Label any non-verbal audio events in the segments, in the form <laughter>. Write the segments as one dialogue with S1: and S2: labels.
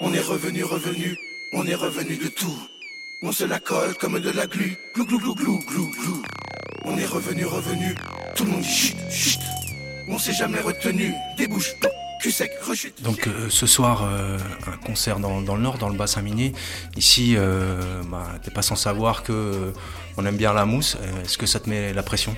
S1: On est revenu, revenu, on est revenu de tout. On se la colle comme de la glu, glou glou glou glou glou glou. On est revenu, revenu, tout le monde dit chut, chut. On s'est jamais retenu, débouche, cul sec, rechute.
S2: Donc euh, ce soir, euh, un concert dans, dans le nord, dans le bassin minier. Ici, euh, bah, t'es pas sans savoir que euh, on aime bien la mousse. Euh, Est-ce que ça te met la pression?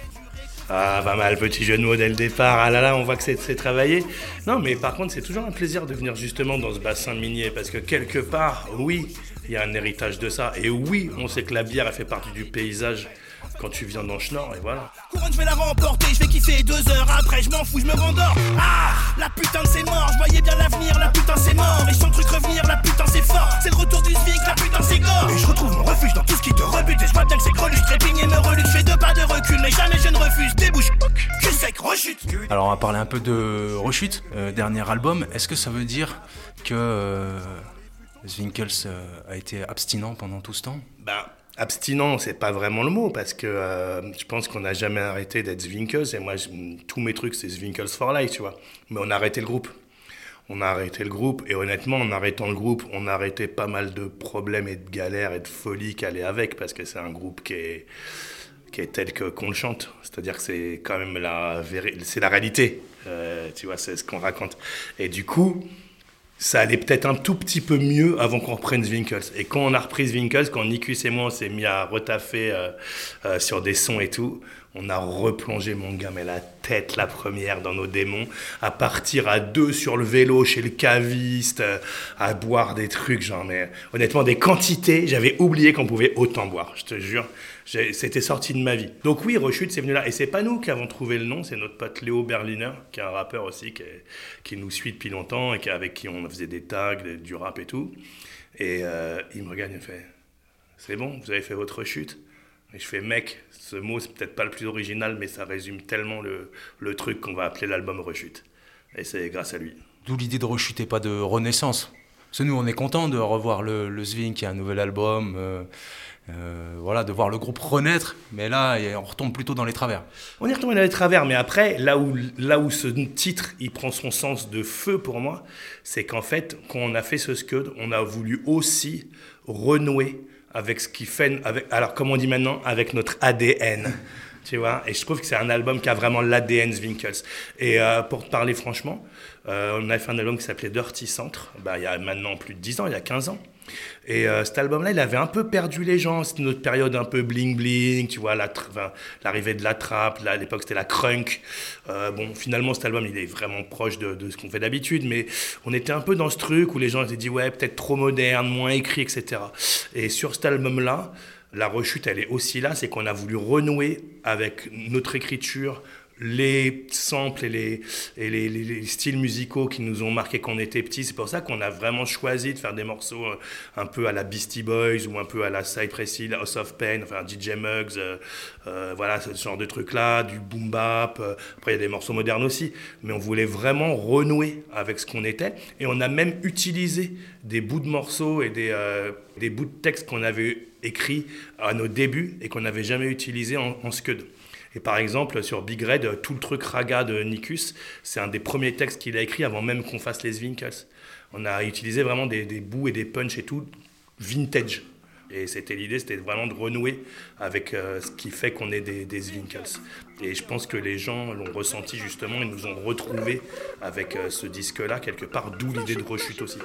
S3: Ah, pas mal, petit jeu de mots dès le départ. Ah là là, on voit que c'est travaillé. Non, mais par contre, c'est toujours un plaisir de venir justement dans ce bassin minier parce que quelque part, oui, il y a un héritage de ça. Et oui, on sait que la bière, elle fait partie du paysage quand tu viens dans Schnorr, et voilà.
S4: Couronne, je vais la remporter, je vais kiffer deux heures après, je m'en fous, je me rendors. Ah, la putain de c'est mort, je voyais bien l'avenir, la putain c'est mort. Et je sens truc revenir, la putain c'est fort. C'est le retour du Zvic, la putain c'est gore. Et je retrouve mon refuge dans tout ce qui te rebute. Et je vois bien que c'est greluche, trépigne et me reluque. Je fais deux pas de recul, mais jamais je ne refuse. Débouche, cul sec, rechute.
S2: Alors on va parler un peu de Rechute, euh, dernier album. Est-ce que ça veut dire que euh, Zwinkels euh, a été abstinent pendant tout ce temps?
S3: Bah, abstinent, c'est pas vraiment le mot, parce que euh, je pense qu'on n'a jamais arrêté d'être Zwinkels, et moi, tous mes trucs, c'est Zwinkels for life, tu vois. Mais on a arrêté le groupe. On a arrêté le groupe, et honnêtement, en arrêtant le groupe, on a arrêté pas mal de problèmes et de galères et de folies qui allaient avec, parce que c'est un groupe qui est, tel qu'on le chante. C'est-à-dire que c'est quand même la, c'est la réalité, Euh, tu vois, c'est ce qu'on raconte. Et du coup, ça allait peut-être un tout petit peu mieux avant qu'on reprenne Zwinkels. Et quand on a repris Zwinkels, quand Nikus et moi on s'est mis à retaffer euh, euh, sur des sons et tout, on a replongé mon gars, mais la tête la première dans nos démons, à partir à deux sur le vélo chez le caviste, euh, à boire des trucs, genre, mais honnêtement, des quantités, j'avais oublié qu'on pouvait autant boire, je te jure. C'était sorti de ma vie. Donc oui, Rechute, c'est venu là. Et c'est pas nous qui avons trouvé le nom, c'est notre pote Léo Berliner, qui est un rappeur aussi, qui, nous suit depuis longtemps et qui, avec qui on faisait des tags, du rap et tout. Et euh, il me regarde et me fait C'est bon, vous avez fait votre rechute? Et je fais Mec, ce mot, c'est peut-être pas le plus original, mais ça résume tellement le, truc qu'on va appeler l'album Rechute. Et c'est grâce à lui.
S2: D'où l'idée de Rechute et pas de renaissance. Parce que nous, on est content de revoir le, le qui a un nouvel album, euh, euh, voilà, de voir le groupe renaître. Mais là, on retombe plutôt dans les travers.
S3: On y retourne dans les travers, mais après, là où, là où ce titre il prend son sens de feu pour moi, c'est qu'en fait, quand on a fait ce Scud, on a voulu aussi renouer avec ce qui fait, avec, alors comme on dit maintenant, avec notre ADN. <laughs> Tu vois, et je trouve que c'est un album qui a vraiment l'ADN Zwinkels. Et euh, pour te parler franchement, euh, on a fait un album qui s'appelait Dirty Centre, bah, il y a maintenant plus de 10 ans, il y a 15 ans. Et euh, cet album-là, il avait un peu perdu les gens. C'était notre période un peu bling-bling, tu vois, l'arrivée de la trappe. Là, à l'époque, c'était la crunk. Euh, bon, finalement, cet album, il est vraiment proche de, de ce qu'on fait d'habitude. Mais on était un peu dans ce truc où les gens s'étaient dit, ouais, peut-être trop moderne, moins écrit, etc. Et sur cet album-là, la rechute, elle est aussi là. C'est qu'on a voulu renouer avec notre écriture, les samples et les, et les, les- les styles musicaux qui nous ont marqué quand on était petits. C'est pour ça qu'on a vraiment choisi de faire des morceaux euh, un peu à la Beastie Boys ou un peu à la Cypress Hill, House of Pain, enfin DJ Muggs, euh, euh, voilà, ce genre de trucs-là, du boom bap. après, il y a des morceaux modernes aussi. Mais on voulait vraiment renouer avec ce qu'on était. Et on a même utilisé des bouts de morceaux et des, des bouts de textes qu'on avait écrits à nos débuts et qu'on n'avait jamais utilisés en, en scud. Et par exemple, sur Big Red, tout le truc raga de Nikus, c'est un des premiers textes qu'il a écrit avant même qu'on fasse les Zwinkels. On a utilisé vraiment des, bouts et des punchs et tout vintage. Et c'était l'idée, c'était vraiment de renouer avec euh, ce qui fait qu'on est des, des. Et je pense que les gens l'ont ressenti justement, ils nous ont retrouvés avec euh, ce disque-là, quelque part, d'où l'idée de rechute aussi.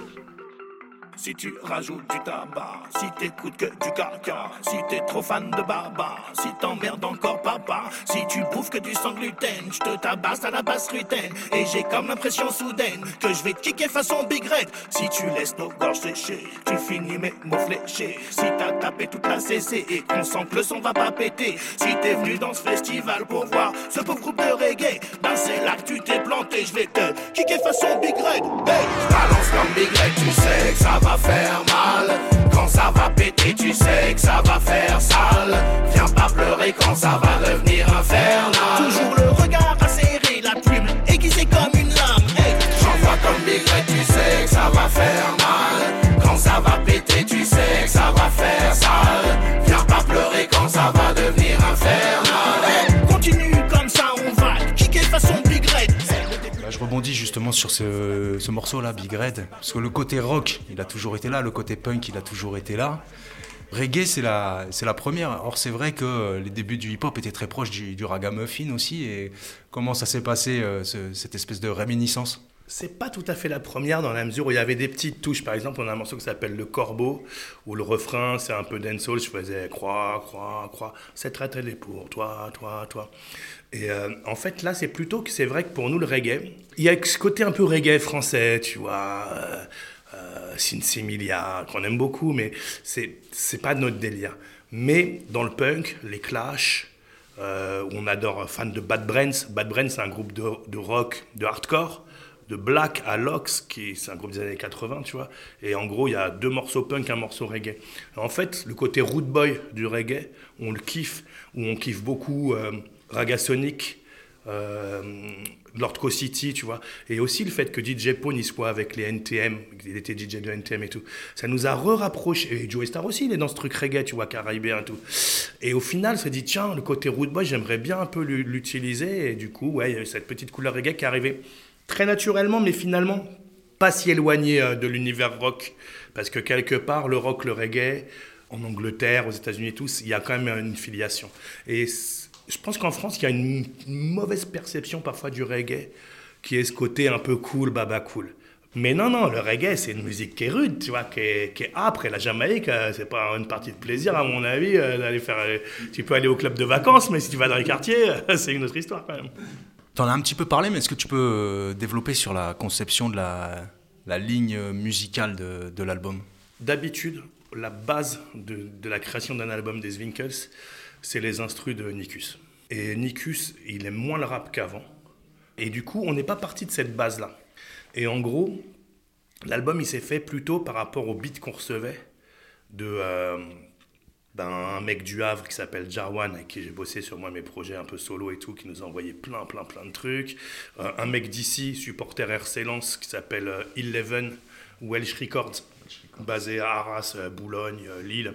S4: Si tu rajoutes du tabac, si t'écoutes que du caca, si t'es trop fan de baba, si t'emmerdes encore papa, si tu bouffes que du sang gluten, je te tabasse à la basse gluten. Et j'ai comme l'impression soudaine que je vais te kicker façon Big Red. Si tu laisses nos gorges sécher, tu finis mes mots fléchés. Si t'as tapé toute la CC et qu'on sent que le son va pas péter. Si t'es venu dans ce festival pour voir ce pauvre groupe de reggae, ben c'est là que tu t'es planté. Je vais te kicker façon Big Red. Hey, Big Red, tu sais ça faire mal. Quand ça va péter, tu sais que ça va faire sale. Viens pas pleurer quand ça va devenir infernal. Toujours le regard
S2: sur ce, ce morceau-là, Big Red. Parce que le côté rock, il a toujours été là, le côté punk, il a toujours été là. Reggae, c'est la, la première. Or, c'est vrai que les débuts du hip-hop étaient très proches du, du ragamuffin aussi. Et comment ça s'est passé, euh, ce- cette espèce de réminiscence?
S3: C'est pas tout à fait la première dans la mesure où il y avait des petites touches. Par exemple, on a un morceau qui s'appelle Le Corbeau, où le refrain, c'est un peu dancehall. Je faisais croix, croix, croix. Cette traite, elle est pour toi, toi, toi. Et euh, en fait, là, c'est plutôt que c'est vrai que pour nous, le reggae, il y a ce côté un peu reggae français, tu vois. Euh, euh, Similia, qu'on aime beaucoup, mais c'est c'est pas notre délire. Mais dans le punk, les Clash, euh, on adore, fan de Bad Brains. Bad Brains, c'est un groupe de, rock, de hardcore, de black à Lox, qui c'est un groupe des années 80, tu vois. Et en gros, il y a deux morceaux punk, un morceau reggae. En fait, le côté root boy du reggae, on le kiffe, où on kiffe beaucoup euh, Ragasonic, euh, Lord Co City, tu vois. Et aussi le fait que DJ Pone, il soit avec les NTM, il était DJ de NTM et tout. Ça nous a re-rapprochés. Et Joey Star aussi, il est dans ce truc reggae, tu vois, caribéen et tout. Et au final, on s'est dit, tiens, le côté root boy, j'aimerais bien un peu l'u- l'utiliser. Et du coup, ouais, il y a cette petite couleur reggae qui est arrivée très naturellement, mais finalement pas si éloignée euh, de l'univers rock. Parce que quelque part, le rock, le reggae, en Angleterre, aux États-Unis et tout, il y a quand même une filiation. Et je pense qu'en France, il y a une, mauvaise perception parfois du reggae, qui est ce côté un peu cool, baba cool. Mais non, non, le reggae, c'est une musique qui est rude, tu vois, qui est, qui est âpre. Et la Jamaïque, euh, c'est pas une partie de plaisir, à mon avis, euh, d'aller faire. euh, Tu peux aller au club de vacances, mais si tu vas dans les quartiers, <laughs> c'est une autre histoire quand même.
S2: T'en as un petit peu parlé, mais est-ce que tu peux développer sur la conception de la, la ligne musicale de, de l'album?
S3: D'habitude, la base de, de la création d'un album des Zwinkels, c'est les instrus de Nikus. Et Nikus, il aime moins le rap qu'avant. Et du coup, on n'est pas parti de cette base-là. Et en gros, l'album, il s'est fait plutôt par rapport au beat qu'on recevait de euh, ben, un mec du Havre qui s'appelle Jarwan, avec qui j'ai bossé sur moi mes projets un peu solo et tout, qui nous a envoyé plein, plein, plein de trucs. Euh, un mec d'ici, supporter RC Lens, qui s'appelle euh, Eleven Welsh Records, basé à Arras, Boulogne, Lille,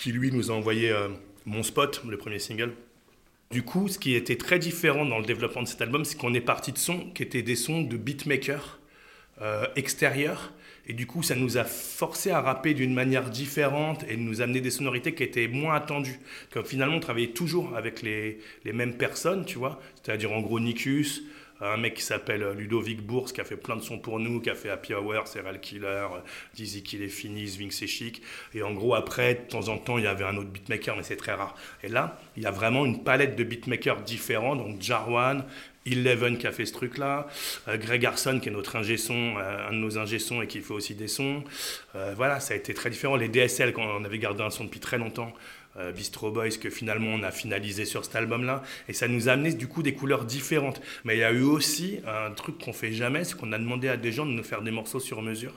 S3: qui lui nous a envoyé euh, Mon Spot, le premier single. Du coup, ce qui était très différent dans le développement de cet album, c'est qu'on est parti de sons qui étaient des sons de beatmakers euh, extérieurs. Et du coup, ça nous a forcé à rapper d'une manière différente et nous amener des sonorités qui étaient moins attendues. Comme finalement, on travaillait toujours avec les, les mêmes personnes, tu vois. C'est-à-dire, en gros, Nikus, un mec qui s'appelle Ludovic Bourse, qui a fait plein de sons pour nous, qui a fait Happy Hour, Serial Killer, Dizzy Kill est fini, Zwing c'est chic. Et en gros, après, de temps en temps, il y avait un autre beatmaker, mais c'est très rare. Et là, il y a vraiment une palette de beatmakers différents, donc Jarwan, Eleven qui a fait ce truc-là, euh, Greg Arson qui est notre ingé euh, un de nos ingé et qui fait aussi des sons. Euh, voilà, ça a été très différent. Les DSL, quand on avait gardé un son depuis très longtemps, euh, Bistro Boys, que finalement on a finalisé sur cet album-là. Et ça nous a amené du coup des couleurs différentes. Mais il y a eu aussi un truc qu'on fait jamais, c'est qu'on a demandé à des gens de nous faire des morceaux sur mesure.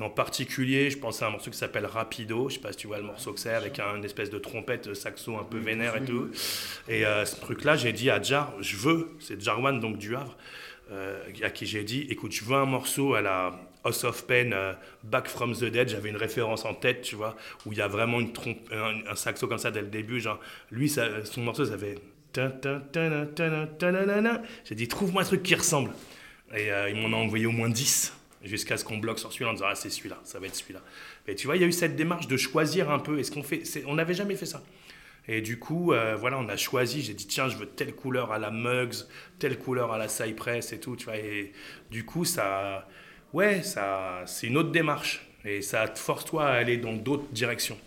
S3: En particulier, je pense à un morceau qui s'appelle Rapido. Je sais pas si tu vois le morceau que c'est, avec un, une espèce de trompette euh, saxo un peu vénère et tout. Et euh, ce truc-là, j'ai dit à Jar, je veux, c'est Jarwan, donc du Havre, euh, à qui j'ai dit, écoute, je veux un morceau à la House of Pain, euh, Back from the Dead. J'avais une référence en tête, tu vois, où il y a vraiment une trompe, un, un saxo comme ça dès le début. Genre, lui, ça, son morceau, ça fait. J'ai dit, trouve-moi un truc qui ressemble. Et il m'en a envoyé au moins 10 jusqu'à ce qu'on bloque sur celui-là en disant ah c'est celui-là, ça va être celui-là. Et tu vois, il y a eu cette démarche de choisir un peu. Est-ce qu'on fait On n'avait jamais fait ça. Et du coup, euh, voilà, on a choisi. J'ai dit tiens, je veux telle couleur à la Mugs, telle couleur à la Cypress et tout. Tu vois, et du coup, ça, ouais, ça, c'est une autre démarche. Et ça te force toi à aller dans d'autres directions.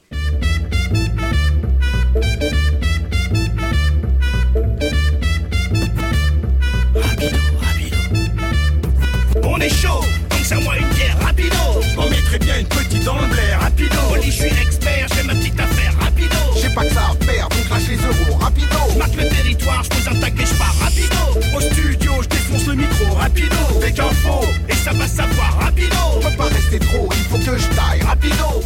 S1: Dans le blaire, rapido.
S4: Oli, je suis expert, j'ai ma petite affaire, rapido.
S1: J'ai pas que ça à faire, donc lâche les euros, rapido.
S4: Je marque le territoire, je pose un tac et je pars, rapido.
S1: Au studio, je défonce le micro, rapido. Qu'un faux,
S4: Et ça va savoir, rapido.
S1: on peut pas rester trop, il faut que je taille, rapido.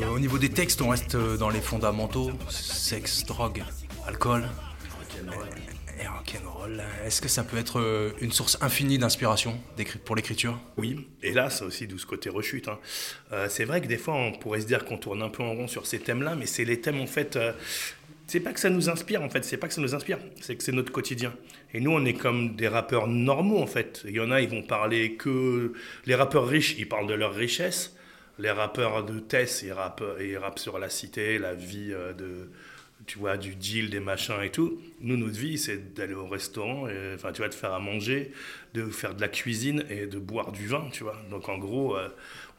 S2: Euh, Au niveau des textes, on reste euh, dans les fondamentaux sexe, drogue, alcool Est-ce que ça peut être euh, une source infinie d'inspiration pour l'écriture?
S3: Oui, et là, c'est aussi d'où ce côté rechute. hein. Euh, c'est vrai que des fois, on pourrait se dire qu'on tourne un peu en rond sur ces thèmes-là, mais c'est les thèmes, en fait, euh, c'est pas que ça nous inspire en fait, c'est pas que ça nous inspire, c'est que c'est notre quotidien. Et nous, on est comme des rappeurs normaux en fait. Il y en a, ils vont parler que. Les rappeurs riches, ils parlent de leur richesse. Les rappeurs de Tess, ils rappent, ils rappent sur la cité, la vie de. Tu vois, du deal, des machins et tout. Nous, notre vie, c'est d'aller au restaurant, enfin, tu vois, de faire à manger, de faire de la cuisine et de boire du vin, tu vois. Donc, en gros, euh,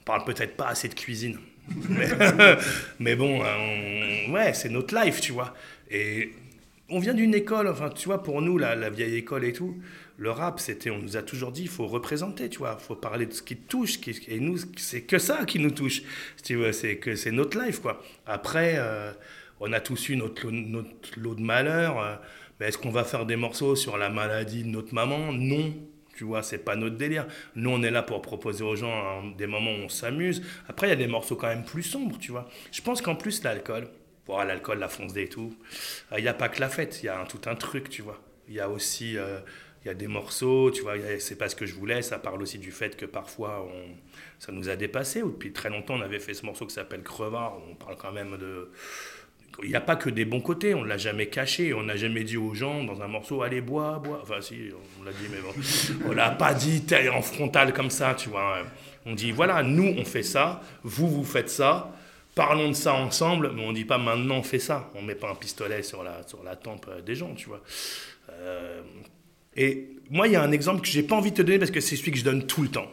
S3: on parle peut-être pas assez de cuisine. <laughs> <laughs> Mais, bon, euh, ouais, c'est notre life, tu vois. Et on vient d'une école, enfin, tu vois, pour nous, la, la vieille école et tout, le rap, c'était, on nous a toujours dit, il faut représenter, tu vois, il faut parler de ce qui te touche. qui- et nous, c'est que ça qui nous touche. Tu vois, c'est que c'est notre life, quoi. Après, euh, on a tous eu notre, lot- de malheur. euh, mais est-ce qu'on va faire des morceaux sur la maladie de notre maman? Non. Tu vois, c'est pas notre délire. Nous, on est là pour proposer aux gens hein, des moments où on s'amuse. Après, il y a des morceaux quand même plus sombres, tu vois. Je pense qu'en plus, l'alcool, voilà, l'alcool, la fonce et tout, euh, il n'y a pas que la fête, il y a un- tout un truc, tu vois. Il y a aussi, euh, y a des morceaux, tu vois, c'est pas ce que je voulais, ça parle aussi du fait que parfois, ça nous a dépassé. Ou depuis très longtemps, on avait fait ce morceau qui s'appelle Crevard, on parle quand même de... Il n'y a pas que des bons côtés, on ne l'a jamais caché, on n'a jamais dit aux gens dans un morceau, allez, bois, bois. Enfin, si, on l'a dit, mais bon. <laughs> on l'a pas dit en frontal comme ça, tu vois. On dit, voilà, nous, on fait ça, vous, vous faites ça, parlons de ça ensemble, mais on dit pas maintenant, on fait ça. On met pas un pistolet sur la, sur la tempe des gens, tu vois. Euh, et moi, il y a un exemple que j'ai pas envie de te donner parce que c'est celui que je donne tout le temps.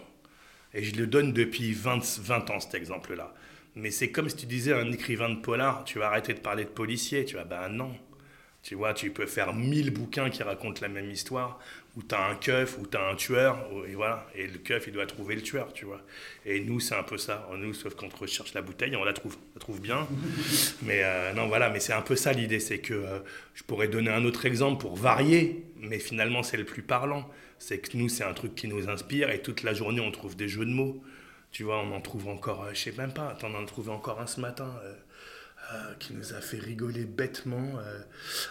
S3: Et je le donne depuis 20, 20 ans, cet exemple-là. Mais c'est comme si tu disais à un écrivain de polar, tu vas arrêter de parler de policier. Tu vas, ben non. Tu vois, tu peux faire 1000 bouquins qui racontent la même histoire, où tu as un keuf, où tu as un tueur, et voilà. Et le keuf, il doit trouver le tueur, tu vois. Et nous, c'est un peu ça. Nous, sauf qu'on recherche la bouteille, on la trouve. On la trouve bien. <laughs> mais euh, non, voilà, mais c'est un peu ça l'idée. C'est que euh, je pourrais donner un autre exemple pour varier, mais finalement, c'est le plus parlant. C'est que nous, c'est un truc qui nous inspire, et toute la journée, on trouve des jeux de mots. Tu vois, on en trouve encore, euh, je sais même pas, t'en as trouvé encore un ce matin. euh, euh, qui nous a fait rigoler bêtement.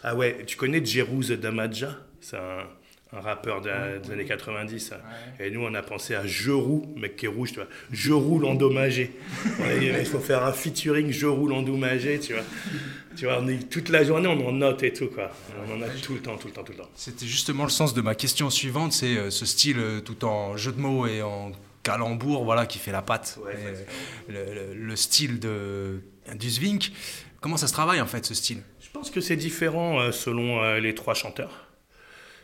S3: Ah ouais, tu connais Jerouz Damaja C'est un, un rappeur de- des années 90. Et nous, on a pensé à Je roule, mec qui est rouge, tu vois. Je roule endommagé. On il faut faire un featuring Je roule endommagé, tu vois. Tu vois, on est, toute la journée, on en note et tout, quoi. On en a tout le temps, tout le temps, tout le temps.
S2: C'était justement le sens de ma question suivante, c'est ce style tout en jeu de mots et en calembour, voilà, qui fait la patte.
S3: Ouais,
S2: le, le- le style de du Zwink. Comment ça se travaille en fait ce style?
S3: Je pense que c'est différent euh, selon euh, les trois chanteurs.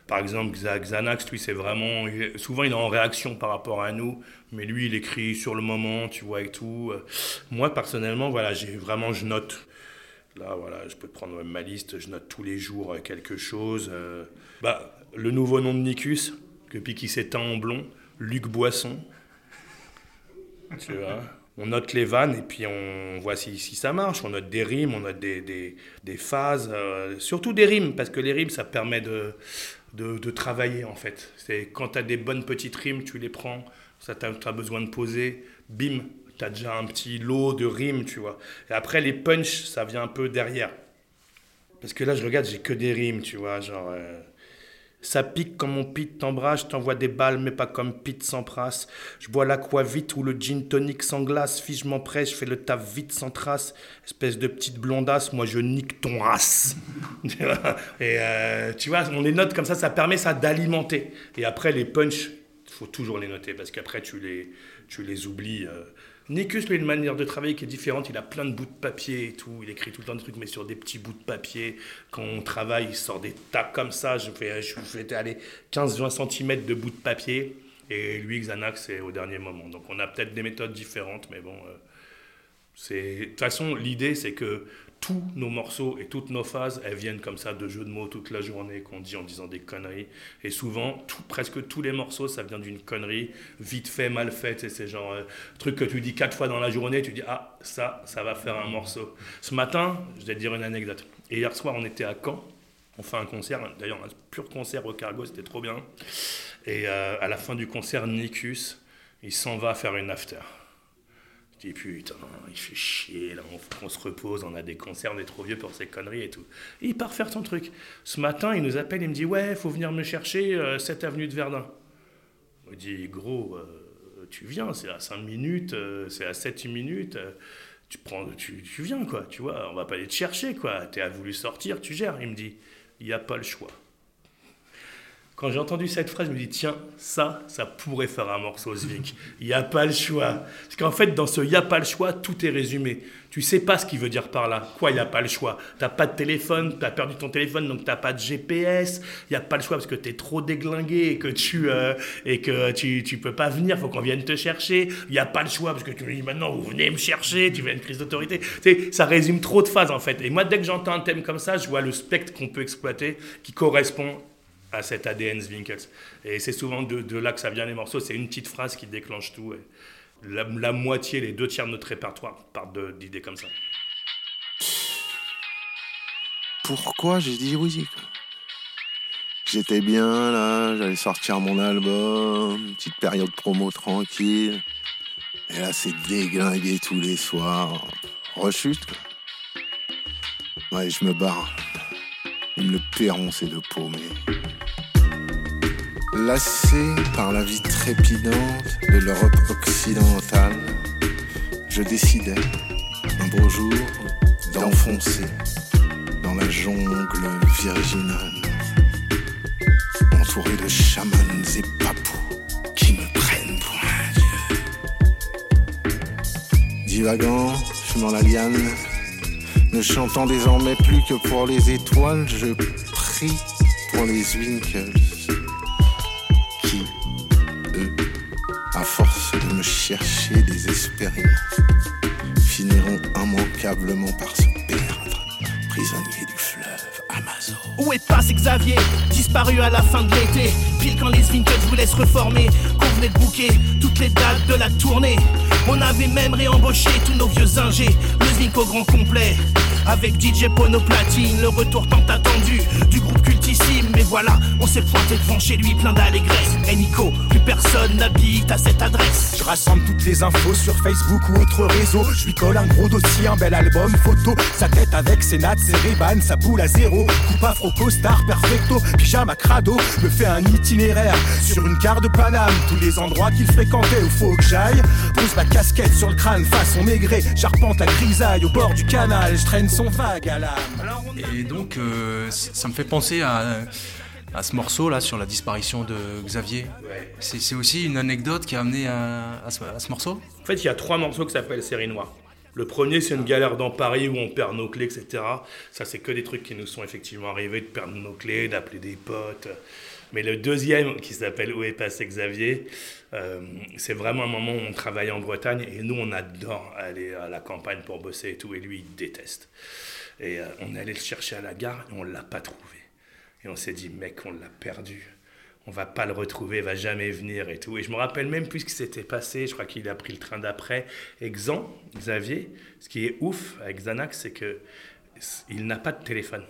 S3: Par exemple, Xa- Xanax, lui, c'est vraiment. souvent, il est en réaction par rapport à nous, mais lui, il écrit sur le moment, tu vois, et tout. Euh, Moi, personnellement, voilà, j'ai vraiment. Je note. Là, voilà, je peux te prendre ma liste, je note tous les jours quelque chose. Bah, le nouveau nom de Nicus, depuis qu'il s'éteint en blond, Luc Boisson. On note les vannes et puis on voit si, ça marche. On note des rimes, on note des, des, phases, euh, surtout des rimes, parce que les rimes, ça permet de, de, de travailler en fait. C'est quand tu as des bonnes petites rimes, tu les prends, ça tu as besoin de poser, bim, tu as déjà un petit lot de rimes, tu vois. Et après, les punchs, ça vient un peu derrière. Parce que là, je regarde, j'ai que des rimes, tu vois, genre... euh, ça pique comme mon pit t'embrasse, je t'envoie des balles, mais pas comme Pete s'embrasse. Je bois l'aqua vite ou le gin tonic sans glace. Fille, je m'empresse, je fais le taf vite sans trace. Espèce de petite blondasse, moi je nique ton race. <laughs> Et euh, tu vois, on les note comme ça, ça permet ça d'alimenter. Et après, les punchs, faut toujours les noter parce qu'après, tu les, tu les oublies. euh. Nicus, lui, a une manière de travailler qui est différente. Il a plein de bouts de papier et tout. Il écrit tout le temps des trucs, mais sur des petits bouts de papier. Quand on travaille, il sort des tas comme ça. Je fais, je fais aller 15-20 cm de bouts de papier. Et lui, Xanax, c'est au dernier moment. Donc on a peut-être des méthodes différentes, mais bon. euh, c'est... De toute façon, l'idée, c'est que tous nos morceaux et toutes nos phases, elles viennent comme ça de jeux de mots toute la journée qu'on dit en disant des conneries. Et souvent, presque tous les morceaux, ça vient d'une connerie, vite fait, mal faite. Et c'est genre euh, truc que tu dis quatre fois dans la journée, tu dis ah ça, ça va faire un morceau. Ce matin, je vais te dire une anecdote. Et hier soir, on était à Caen. On fait un concert, d'ailleurs un pur concert au cargo, c'était trop bien. Et euh, à la fin du concert, Nicus, il s'en va faire une after. Putain, il fait chier, on, se repose, on a des concerts, on est trop vieux pour ces conneries et tout. Et il part faire son truc. Ce matin, il nous appelle, il me dit ouais, faut venir me chercher, euh, 7 avenue de Verdun. On me dit gros, euh, tu viens, c'est à 5 minutes, euh, c'est à 7 minutes, euh, tu, prends, tu, tu viens, quoi, tu vois, on va pas aller te chercher, quoi. Tu as voulu sortir, tu gères. Il me dit, il n'y a pas le choix. Quand j'ai entendu cette phrase, je me dis, tiens, ça, ça pourrait faire un morceau Zvink. Il n'y a pas le choix. Parce qu'en fait, dans ce il n'y a pas le choix, tout est résumé. Tu sais pas ce qu'il veut dire par là. Quoi, il n'y a pas le choix? Tu n'as pas de téléphone, tu as perdu ton téléphone, donc tu n'as pas de GPS. Il n'y a pas le choix parce que tu es trop déglingué et que tu euh, et que tu, tu peux pas venir, faut qu'on vienne te chercher. Il n'y a pas le choix parce que tu me dis maintenant, vous venez me chercher, tu veux une crise d'autorité. Tu sais, ça résume trop de phases en fait. Et moi, dès que j'entends un thème comme ça, je vois le spectre qu'on peut exploiter qui correspond à cet ADN Zwinkels. Et c'est souvent de, là que ça vient les morceaux. C'est une petite phrase qui déclenche tout. la, moitié, les deux tiers de notre répertoire partent d'idées comme ça.
S5: Pourquoi j'ai dit oui J'étais bien là, j'allais sortir mon album, petite période promo tranquille. Et là, c'est déglingué tous les soirs. Rechute, Ouais, je me barre. Il me le paieront ces deux paumés. Lassé par la vie trépidante de l'Europe occidentale, je décidais, un beau jour, d'enfoncer dans la jungle virginale, entouré de chamans et papous qui me prennent pour un dieu. Divagant, fumant la liane, ne chantant désormais plus que pour les étoiles, je prie pour les Winkles chercher désespérément, finiront immanquablement par se perdre, prisonniers du fleuve Amazon.
S6: Où est passé Xavier Disparu à la fin de l'été, pile quand les Winkles voulaient se reformer, qu'on venait de bouquer toutes les dates de la tournée. On avait même réembauché tous nos vieux ingés, le Zwink au grand complet. Avec DJ Pono Platine, le retour tant attendu voilà, on s'est pointé devant chez lui plein d'allégresse. Et Nico, plus personne n'habite à cette adresse.
S7: Je rassemble toutes les infos sur Facebook ou autre réseau. Je lui colle un gros dossier, un bel album, photo. Sa tête avec ses nattes, ses rébans, sa boule à zéro. Coupe afro, costard, perfecto, pyjama crado. Me fait un itinéraire sur une carte de Paname. Tous les endroits qu'il fréquentait, où faut que j'aille. Pose ma casquette sur le crâne, façon maigré. J'arpente la grisaille au bord du canal. Je traîne
S2: et donc, euh, ça me fait penser à, ce morceau-là sur la disparition de Xavier. C'est aussi une anecdote qui a amené à, ce, morceau?
S3: En fait, il y a trois morceaux qui s'appellent Série Noire. Le premier, c'est une galère dans Paris où on perd nos clés, etc. Ça, c'est que des trucs qui nous sont effectivement arrivés, de perdre nos clés, d'appeler des potes. Mais le deuxième, qui s'appelle Où est passé Xavier, euh, c'est vraiment un moment où on travaille en Bretagne et nous, on adore aller à la campagne pour bosser et tout, et lui, il déteste. Et euh, on est allé le chercher à la gare et on ne l'a pas trouvé. Et on s'est dit, mec, on l'a perdu. On va pas le retrouver, il va jamais venir et tout. Et je me rappelle même plus ce qui s'était passé. Je crois qu'il a pris le train d'après. Et Xan, Xavier, ce qui est ouf avec Xanax, c'est que il n'a pas de téléphone.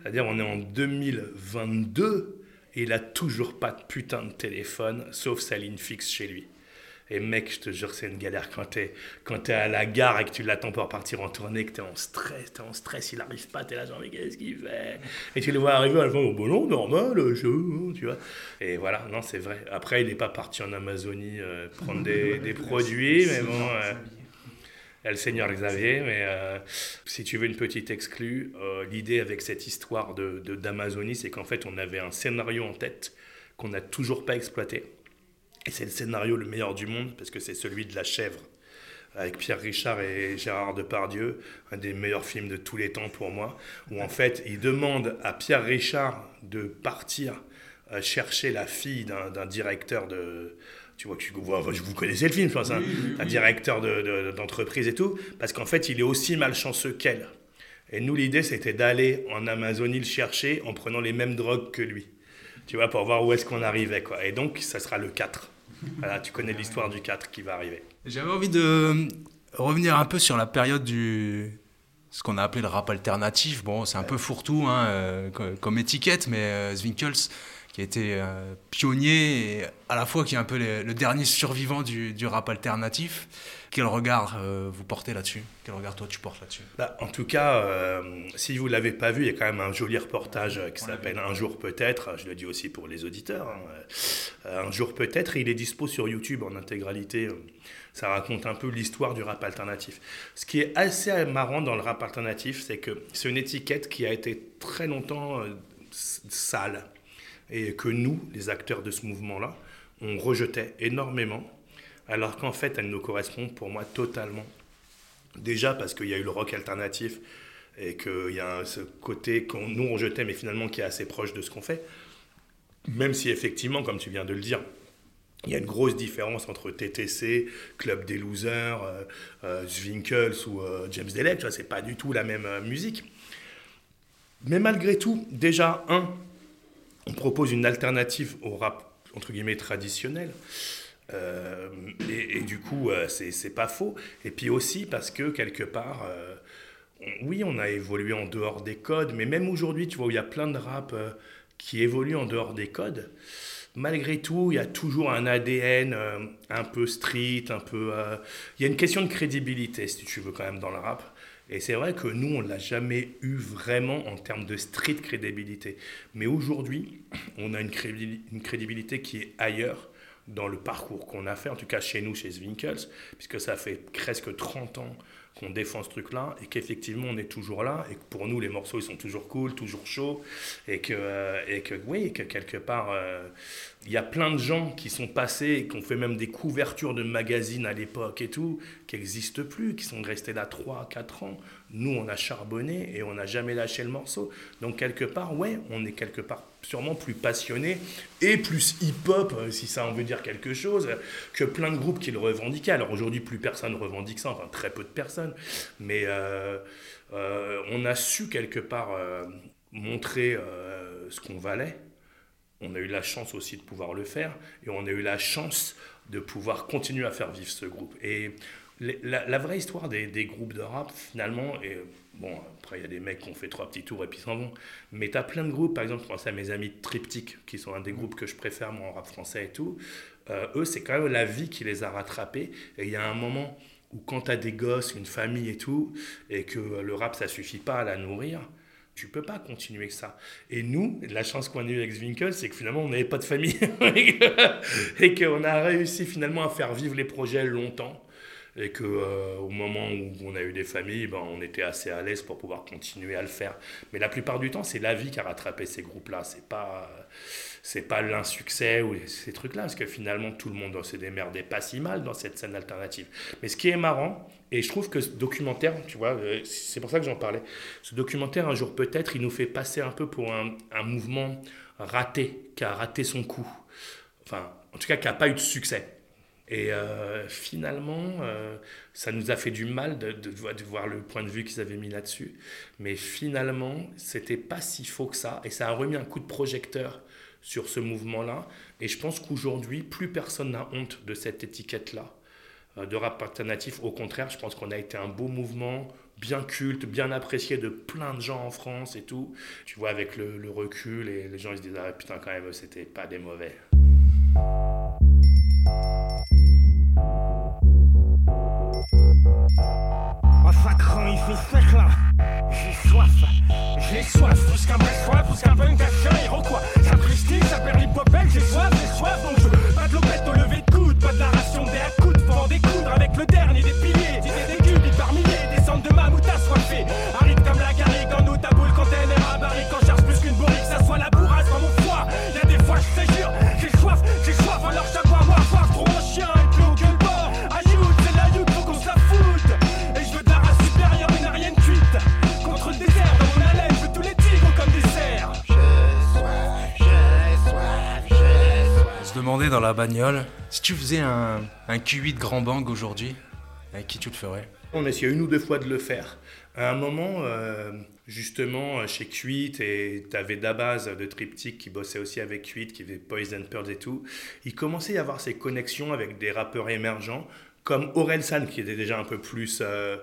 S3: C'est-à-dire, on est en 2022 et il a toujours pas de putain de téléphone, sauf sa ligne fixe chez lui. Et mec, je te jure, c'est une galère quand t'es, quand es à la gare et que tu l'attends pour partir en tournée, que t'es en stress, t'es en stress, il arrive pas, t'es là genre, mais qu'est-ce qu'il fait? Et tu le vois arriver à la fin, oh bon non, normal, je, tu vois. Et voilà, non, c'est vrai. Après, il n'est pas parti en Amazonie euh, prendre des, <laughs> des produits, mais bon... Euh, le Seigneur Xavier, mais euh, si tu veux une petite exclue, euh, l'idée avec cette histoire de, d'Amazonie, c'est qu'en fait, on avait un scénario en tête qu'on n'a toujours pas exploité. Et c'est le scénario le meilleur du monde, parce que c'est celui de la chèvre, avec Pierre Richard et Gérard Depardieu, un des meilleurs films de tous les temps pour moi, où en fait, il demande à Pierre Richard de partir euh, chercher la fille d'un directeur de tu vois, que vous, vous connaissez le film, je pense, hein. un directeur d'entreprise et tout, parce qu'en fait, il est aussi malchanceux qu'elle. Et nous, l'idée, c'était d'aller en Amazonie le chercher en prenant les mêmes drogues que lui. Tu vois, pour voir où est-ce qu'on arrivait, quoi. Et donc, ça sera le 4. Voilà, tu connais l'histoire du 4 qui va arriver.
S2: J'avais envie de revenir un peu sur la période du, ce qu'on a appelé le rap alternatif. Bon, c'est un peu fourre-tout hein, euh, comme étiquette, mais euh, Zwinkels, qui a été euh, pionnier et à la fois qui est un peu le, dernier survivant du, rap alternatif. Quel regard euh, vous portez là-dessus? Quel regard toi tu portes là-dessus?
S3: Bah, En tout cas, euh, si vous ne l'avez pas vu, il y a quand même un joli reportage qui s'appelle Un jour peut-être, je le dis aussi pour les auditeurs, hein. Un jour peut-être, il est dispo sur YouTube en intégralité. Ça raconte un peu l'histoire du rap alternatif. Ce qui est assez marrant dans le rap alternatif, c'est que c'est une étiquette qui a été très longtemps sale et que nous, les acteurs de ce mouvement-là, on rejetait énormément, alors qu'en fait, elle nous correspond pour moi totalement. Déjà parce qu'il y a eu le rock alternatif et qu'il y a ce côté qu'on nous on rejetait, mais finalement qui est assez proche de ce qu'on fait. Même si effectivement, comme tu viens de le dire, il y a une grosse différence entre TTC, Club des Losers, euh, euh ou euh, James Delec, tu vois, c'est pas du tout la même euh, musique. Mais malgré tout, déjà, un, on propose une alternative au rap entre guillemets traditionnel. Euh, et, du coup, euh, c'est pas faux. Et puis aussi parce que quelque part, euh, oui, on a évolué en dehors des codes, mais même aujourd'hui, tu vois, où il y a plein de rap qui évoluent en dehors des codes, malgré tout, il y a toujours un ADN un peu street, un peu. Il y a une question de crédibilité, si tu veux, quand même, dans le rap. Et c'est vrai que nous, on ne l'a jamais eu vraiment en termes de street crédibilité. Mais aujourd'hui, on a une crédibilité qui est ailleurs dans le parcours qu'on a fait, en tout cas chez nous, chez Zwinkels, puisque ça fait presque 30 ans qu'on défend ce truc-là et qu'effectivement on est toujours là et que pour nous les morceaux ils sont toujours cool, toujours chauds et que, euh, et que oui, que quelque part euh, il y a plein de gens qui sont passés, qui ont fait même des couvertures de magazines à l'époque et tout, qui n'existent plus, qui sont restés là 3, 4 ans. Nous, on a charbonné et on n'a jamais lâché le morceau. Donc, quelque part, ouais, on est quelque part sûrement plus passionné et plus hip-hop, euh, si ça en veut dire quelque chose, que plein de groupes qui le revendiquaient. Alors, aujourd'hui, plus personne ne revendique ça, enfin, très peu de personnes. Mais euh, euh, on a su quelque part montrer ce qu'on valait on a eu la chance aussi de pouvoir le faire et on a eu la chance de pouvoir continuer à faire vivre ce groupe. Et la, vraie histoire des, groupes de rap, finalement, et bon, après il y a des mecs qui ont fait trois petits tours et puis s'en vont, mais tu as plein de groupes, par exemple, je pense à mes amis Triptyque, qui sont un des groupes que je préfère moi en rap français et tout, euh, eux, c'est quand même la vie qui les a rattrapés. Et il y a un moment où quand tu as des gosses, une famille et tout, et que le rap, ça suffit pas à la nourrir, tu peux pas continuer que ça. Et nous, la chance qu'on a eu avec Zwinkel, c'est que finalement, on n'avait pas de famille <laughs> et qu'on a réussi finalement à faire vivre les projets longtemps. Et qu'au euh, au moment où on a eu des familles, ben, on était assez à l'aise pour pouvoir continuer à le faire. Mais la plupart du temps, c'est la vie qui a rattrapé ces groupes-là. C'est pas c'est pas l'insuccès ou ces trucs-là, parce que finalement tout le monde s'est démerdé pas si mal dans cette scène alternative. Mais ce qui est marrant, et je trouve que ce documentaire, tu vois, euh, c'est pour ça que j'en parlais, ce documentaire, un jour peut-être, il nous fait passer un peu pour un, un mouvement raté, qui a raté son coup. Enfin, en tout cas, qui n'a pas eu de succès. Et euh, finalement, euh, ça nous a fait du mal de, de, de voir le point de vue qu'ils avaient mis là-dessus. Mais finalement, c'était pas si faux que ça. Et ça a remis un coup de projecteur sur ce mouvement-là. Et je pense qu'aujourd'hui, plus personne n'a honte de cette étiquette-là euh, de rap alternatif. Au contraire, je pense qu'on a été un beau mouvement, bien culte, bien apprécié de plein de gens en France et tout. Tu vois, avec le, recul, et les gens ils se disent Ah putain, quand même, c'était pas des mauvais. Il fait sec là. J'ai soif, j'ai soif. Plus qu'un vrai soif, plus qu'un punk, un quoi. Ça prestige, ça perd l'hypopèque. J'ai soif, j'ai soif, si tu faisais un, un Q8 Grand Bang aujourd'hui, avec qui tu le ferais? On a essayé une ou deux fois de le faire. À un moment, euh, justement, chez Q8, et tu avais Dabaz de Triptyque qui bossait aussi avec Q8, qui faisait Poison Pearls et tout, il commençait à y avoir ces connexions avec des rappeurs émergents comme Orelsan qui était déjà un peu plus euh,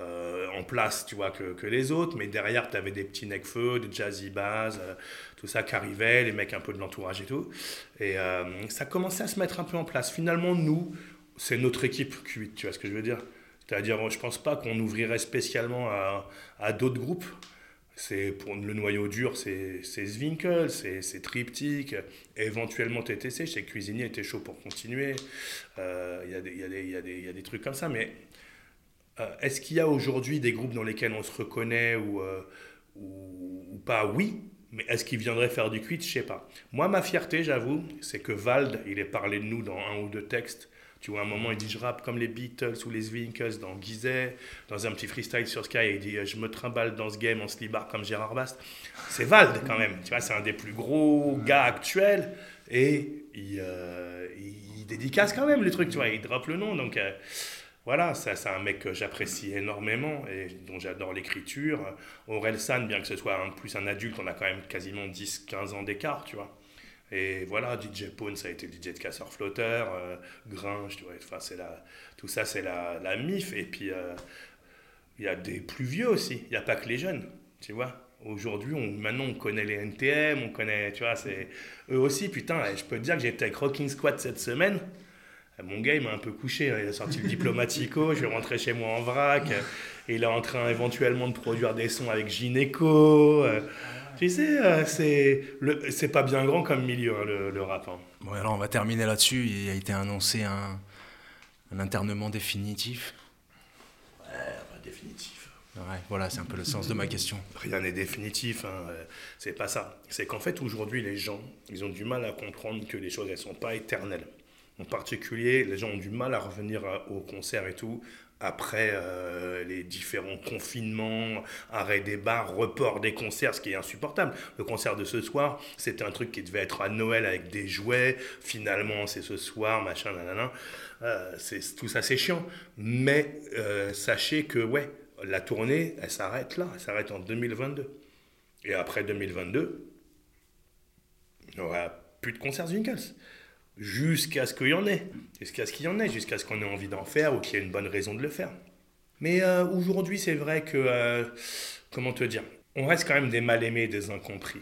S3: euh, en place, tu vois, que, que les autres, mais derrière, tu avais des petits Necfeu, des Jazzy Baz, euh, tout ça qui arrivait, les mecs un peu de l'entourage et tout. Et ça commençait à se mettre un peu en place. Finalement, nous, c'est notre équipe Q8, tu vois ce que je veux dire? C'est-à-dire, je pense pas qu'on ouvrirait spécialement à, à d'autres groupes. C'est pour le noyau dur, c'est Zwinkel, c'est Triptyque, éventuellement TTC. Que Cuisinier était chaud pour continuer. Euh, Il y, a des- il y, y, a des- trucs comme ça, mais euh, est-ce qu'il y a aujourd'hui des groupes dans lesquels on se reconnaît ou, euh, ou, pas? Oui, mais est-ce qu'ils viendraient faire du quit Je sais pas. Moi, ma fierté, j'avoue, c'est que Vald, il est parlé de nous dans un ou deux textes. Tu vois, à un moment, il dit Je rappe comme les Beatles ou les Zwinkels dans Gizet. Dans un petit freestyle sur Sky, il dit Je me trimballe dans ce game en slibard comme Gérard Bast. C'est Vald quand même. Tu vois, c'est un des plus gros gars actuels. Et il, euh, il dédicace quand même les trucs, tu vois. Il drop le nom. Donc. euh, voilà, ça, c'est un mec que j'apprécie énormément et dont j'adore l'écriture. Aurel San, bien que ce soit un, plus un adulte, on a quand même quasiment 10-15 ans d'écart, tu vois. Et voilà, DJ Pone, ça a été DJ de casseur flotteur, euh, tu vois. Enfin, la, tout ça, c'est la, la MIF. Et puis, euh, il y a des plus vieux aussi. Il n'y a pas que les jeunes, tu vois. Aujourd'hui, on, maintenant, on connaît les NTM, on connaît, tu vois, c'est eux aussi. Putain, je peux te dire que j'étais avec Rocking Squad cette semaine. Mon gars, il m'a un peu couché. hein. Il a sorti le diplomatico. je vais rentrer chez moi en vrac. Il est en train éventuellement de produire des sons avec Gynéco. Euh, Tu sais, euh, c'est le- c'est pas bien grand comme milieu, hein, le, le rap. hein.
S2: Bon, alors on va terminer là-dessus. Il a été annoncé un, un internement définitif.
S3: définitif.
S2: Ouais, voilà, c'est un peu le sens de ma question.
S3: Rien n'est définitif, hein, euh, c'est pas ça. C'est qu'en fait, aujourd'hui, les gens, ils ont du mal à comprendre que les choses, elles sont pas éternelles. En particulier, les gens ont du mal à revenir à- au concert et tout, après euh, les différents confinements, arrêt des bars, report des concerts, ce qui est insupportable. Le concert de ce soir, c'était un truc qui devait être à Noël avec des jouets. Finalement, c'est ce soir, machin, nanana. Euh, c'est, tout ça, c'est chiant. Mais euh, sachez que, ouais, la tournée, elle s'arrête là, elle s'arrête en 2022. Et après 2022, il n'y aura plus de concerts Winkles. Jusqu'à ce qu'il y en ait. Jusqu'à ce qu'il y en ait, jusqu'à ce qu'on ait envie d'en faire ou qu'il y ait une bonne raison de le faire. Mais euh, aujourd'hui, c'est vrai que, euh, comment te dire, on reste quand même des mal-aimés, des incompris.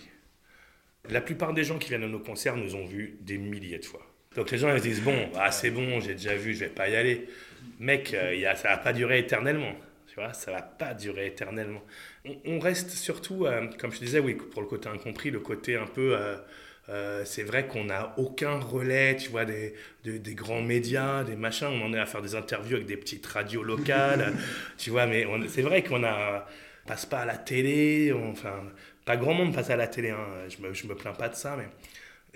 S3: La plupart des gens qui viennent à nos concerts nous ont vus des milliers de fois. Donc les gens ils se disent, bon, ah, c'est bon, j'ai déjà vu, je vais pas y aller. Mec, euh, y ça va pas durer éternellement. Tu vois, ça va pas durer éternellement. On, on reste surtout, euh, comme je disais, oui, pour le côté incompris, le côté un peu... euh, c'est vrai qu'on n'a aucun relais, tu vois, des, des, des grands médias, des machins. On en est à faire des interviews avec des petites radios locales, <laughs> tu vois, mais c'est vrai qu'on a passe pas à la télé, on- enfin, pas grand monde passe à la télé, hein, je, me, je me plains pas de ça, mais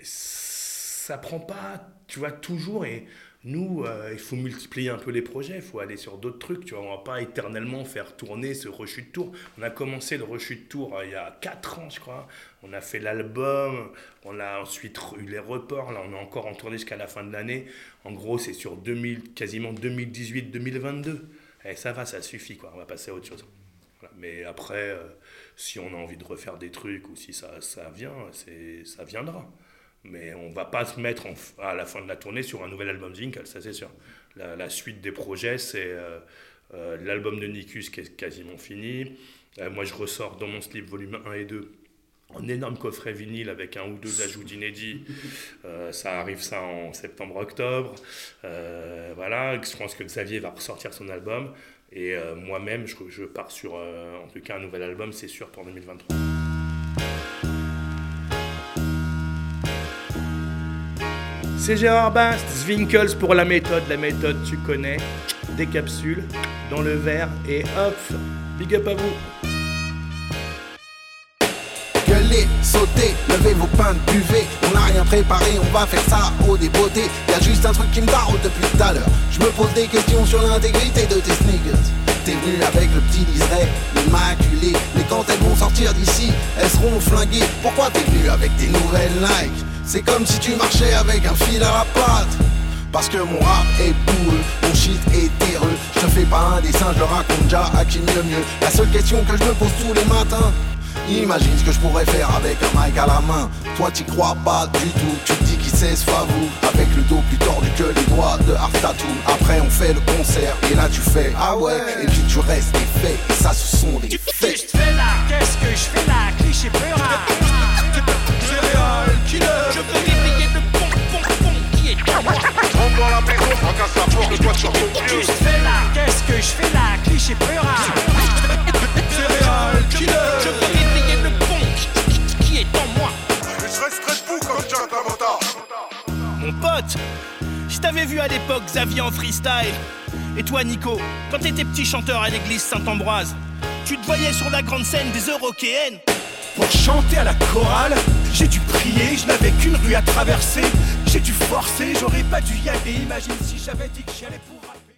S3: ça prend pas, tu vois, toujours. Et nous, euh, il faut multiplier un peu les projets, il faut aller sur d'autres trucs, tu vois. On va pas éternellement faire tourner ce rechute tour. On a commencé le rechute tour euh, il y a 4 ans, je crois. On a fait l'album, on a ensuite eu les reports, là on est encore en tournée jusqu'à la fin de l'année. En gros, c'est sur 2000, quasiment 2018-2022. Et ça va, ça suffit, quoi. On va passer à autre chose. Mais après, euh, si on a envie de refaire des trucs ou si ça, ça vient, ça viendra. Mais on va pas se mettre à la fin de la tournée sur un nouvel album Zinkel, ça c'est sûr. La, suite des projets, c'est euh, euh, l'album de Nikus qui est quasiment fini. Euh, moi, je ressors dans mon slip volume 1 et 2 en énorme coffret vinyle avec un ou deux ajouts d'inédits. Ça arrive ça en septembre-octobre. Voilà, je pense que Xavier va ressortir son album. Et moi-même, je, je pars sur en tout cas un nouvel album, c'est sûr, pour 2023. C'est Gérard Bast, Zwinkels pour la méthode. La méthode, tu connais. Des capsules dans le verre et hop, big up à vous.
S8: Gueulez, sautez, levez vos pains buvez. On n'a rien préparé, on va faire ça au débeauté. Y a juste un truc qui me barre depuis tout à l'heure. Je me pose des questions sur l'intégrité de tes sneakers. T'es venu avec le petit liseré, immaculé. Mais quand elles vont sortir d'ici, elles seront flinguées. Pourquoi t'es venu avec des nouvelles Nike? C'est comme si tu marchais avec un fil à la patte. Parce que mon rap est boule, mon shit est terreux. Je te fais pas un dessin, je le raconte déjà à qui mieux mieux. La seule question que je me pose tous les matins, Imagine ce que je pourrais faire avec un mic à la main. Toi t'y crois pas du tout, tu te dis qui c'est ce favou. Avec le dos plus tordu que les doigts de Art Tattoo. Après on fait le concert et là tu fais ah ouais. Et puis tu restes fait et ça ce sont des faits.
S3: Qu'est-ce que je fais là Cliché peura
S9: Céréales, killer.
S3: Je veux réveiller le pont, pont, pont qui est en moi
S9: Rentre dans la maison, fracasse la porte, toi sur ton
S3: Qu'est-ce que je fais là Qu'est-ce que je fais là Cliché peura
S9: Céréales,
S3: Je
S9: killer.
S3: veux réveiller le pont qui- est en moi
S9: Je serais très fou comme Jack Lamota.
S3: Mon pote, je t'avais vu à l'époque Xavier en freestyle. Et toi Nico, quand t'étais petit chanteur à l'église Saint-Ambroise, tu te voyais sur la grande scène des Européennes
S7: Pour chanter à la chorale, j'ai dû prier, je n'avais qu'une rue à traverser. J'ai dû forcer, j'aurais pas dû y aller. Imagine si j'avais dit que j'y allais pour